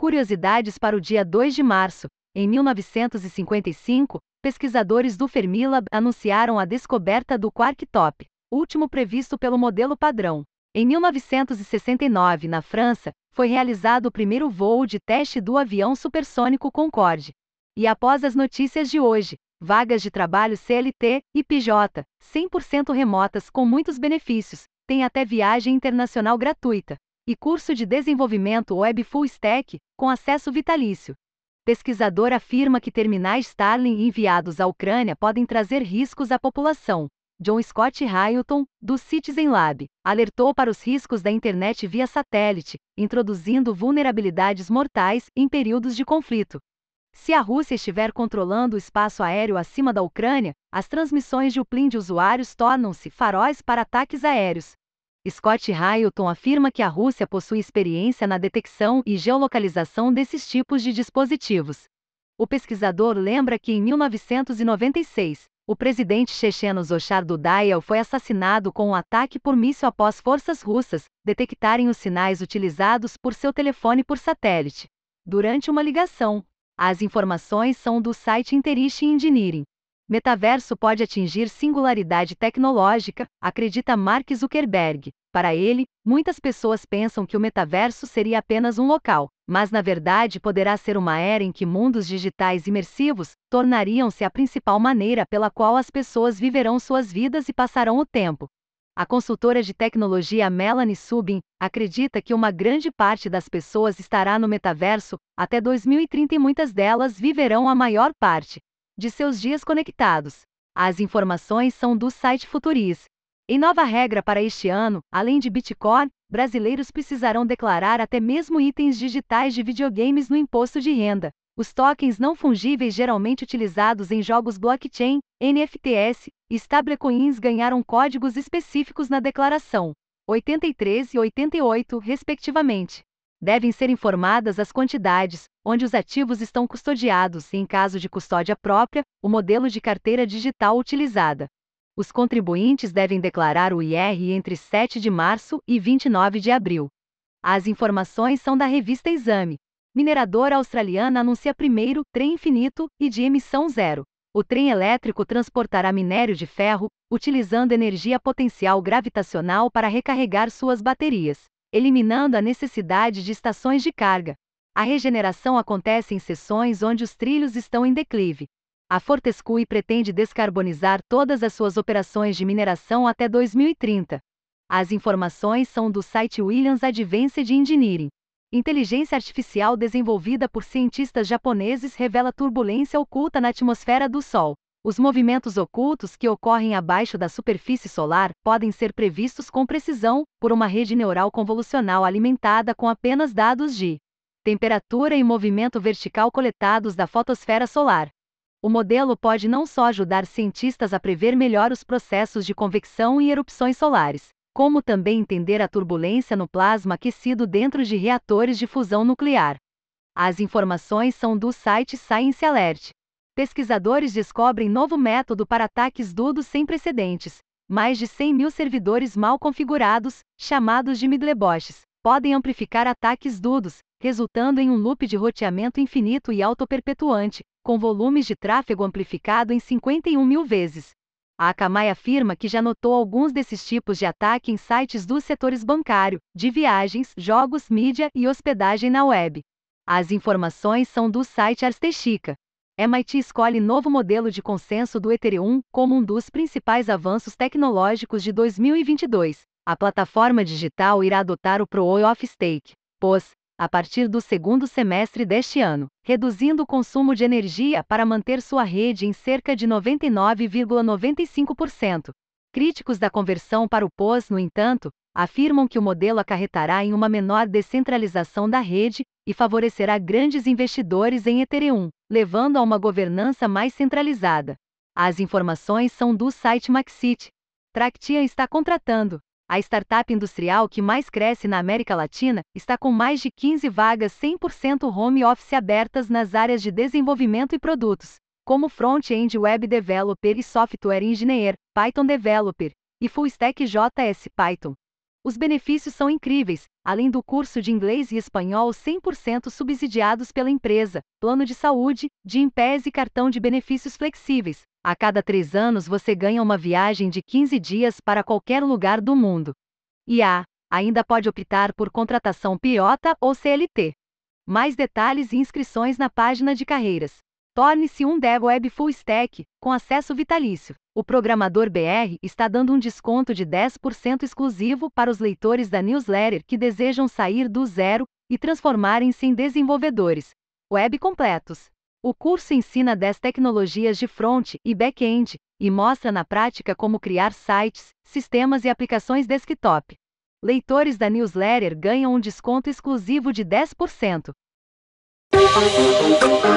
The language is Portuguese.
Curiosidades para o dia 2 de março. Em 1955, pesquisadores do Fermilab anunciaram a descoberta do quark top, último previsto pelo modelo padrão. Em 1969, na França, foi realizado o primeiro voo de teste do avião supersônico Concorde. E após as notícias de hoje, vagas de trabalho CLT e PJ, 100% remotas com muitos benefícios, tem até viagem internacional gratuita e curso de desenvolvimento web full stack com acesso vitalício. Pesquisador afirma que terminais Starlink enviados à Ucrânia podem trazer riscos à população. John Scott Hamilton, do Citizen Lab, alertou para os riscos da internet via satélite, introduzindo vulnerabilidades mortais em períodos de conflito. Se a Rússia estiver controlando o espaço aéreo acima da Ucrânia, as transmissões de uplink de usuários tornam-se faróis para ataques aéreos. Scott Hamilton afirma que a Rússia possui experiência na detecção e geolocalização desses tipos de dispositivos. O pesquisador lembra que em 1996, o presidente checheno Dudayev foi assassinado com um ataque por míssil após forças russas detectarem os sinais utilizados por seu telefone por satélite. Durante uma ligação, as informações são do site Interish Engineering. Metaverso pode atingir singularidade tecnológica, acredita Mark Zuckerberg. Para ele, muitas pessoas pensam que o metaverso seria apenas um local, mas na verdade poderá ser uma era em que mundos digitais imersivos tornariam-se a principal maneira pela qual as pessoas viverão suas vidas e passarão o tempo. A consultora de tecnologia Melanie Subin acredita que uma grande parte das pessoas estará no metaverso até 2030 e muitas delas viverão a maior parte de seus dias conectados. As informações são do site Futuris. Em nova regra para este ano, além de Bitcoin, brasileiros precisarão declarar até mesmo itens digitais de videogames no imposto de renda. Os tokens não fungíveis geralmente utilizados em jogos blockchain, NFTs e stablecoins ganharam códigos específicos na declaração 83 e 88, respectivamente devem ser informadas as quantidades, onde os ativos estão custodiados e, em caso de custódia própria, o modelo de carteira digital utilizada. Os contribuintes devem declarar o IR entre 7 de março e 29 de abril. As informações são da revista Exame. Mineradora australiana anuncia primeiro trem infinito e de emissão zero. O trem elétrico transportará minério de ferro, utilizando energia potencial gravitacional para recarregar suas baterias eliminando a necessidade de estações de carga. A regeneração acontece em seções onde os trilhos estão em declive. A Fortescue pretende descarbonizar todas as suas operações de mineração até 2030. As informações são do site Williams Advanced Engineering. Inteligência artificial desenvolvida por cientistas japoneses revela turbulência oculta na atmosfera do Sol. Os movimentos ocultos que ocorrem abaixo da superfície solar podem ser previstos com precisão por uma rede neural convolucional alimentada com apenas dados de temperatura e movimento vertical coletados da fotosfera solar. O modelo pode não só ajudar cientistas a prever melhor os processos de convecção e erupções solares, como também entender a turbulência no plasma aquecido dentro de reatores de fusão nuclear. As informações são do site Science Alert. Pesquisadores descobrem novo método para ataques dudos sem precedentes. Mais de 100 mil servidores mal configurados, chamados de midlebots, podem amplificar ataques dudos, resultando em um loop de roteamento infinito e autoperpetuante, com volumes de tráfego amplificado em 51 mil vezes. A Akamai afirma que já notou alguns desses tipos de ataque em sites dos setores bancário, de viagens, jogos, mídia e hospedagem na web. As informações são do site Arstechica. MIT escolhe novo modelo de consenso do Ethereum como um dos principais avanços tecnológicos de 2022. A plataforma digital irá adotar o Proof of Stake, POS, a partir do segundo semestre deste ano, reduzindo o consumo de energia para manter sua rede em cerca de 99,95%. Críticos da conversão para o POS, no entanto, afirmam que o modelo acarretará em uma menor descentralização da rede e favorecerá grandes investidores em Ethereum, levando a uma governança mais centralizada. As informações são do site Maxit. Tractia está contratando. A startup industrial que mais cresce na América Latina está com mais de 15 vagas 100% home office abertas nas áreas de desenvolvimento e produtos, como Front-End Web Developer e Software Engineer, Python Developer, e Full Stack JS Python. Os benefícios são incríveis, além do curso de inglês e espanhol 100% subsidiados pela empresa, plano de saúde, de Impes e cartão de benefícios flexíveis. A cada três anos você ganha uma viagem de 15 dias para qualquer lugar do mundo. E a, ainda pode optar por contratação PIOTA ou CLT. Mais detalhes e inscrições na página de carreiras. Torne-se um Dev Web Full Stack, com acesso vitalício. O Programador BR está dando um desconto de 10% exclusivo para os leitores da newsletter que desejam sair do zero e transformarem-se em desenvolvedores web completos. O curso ensina 10 tecnologias de front e back-end e mostra na prática como criar sites, sistemas e aplicações desktop. Leitores da newsletter ganham um desconto exclusivo de 10%. Huh.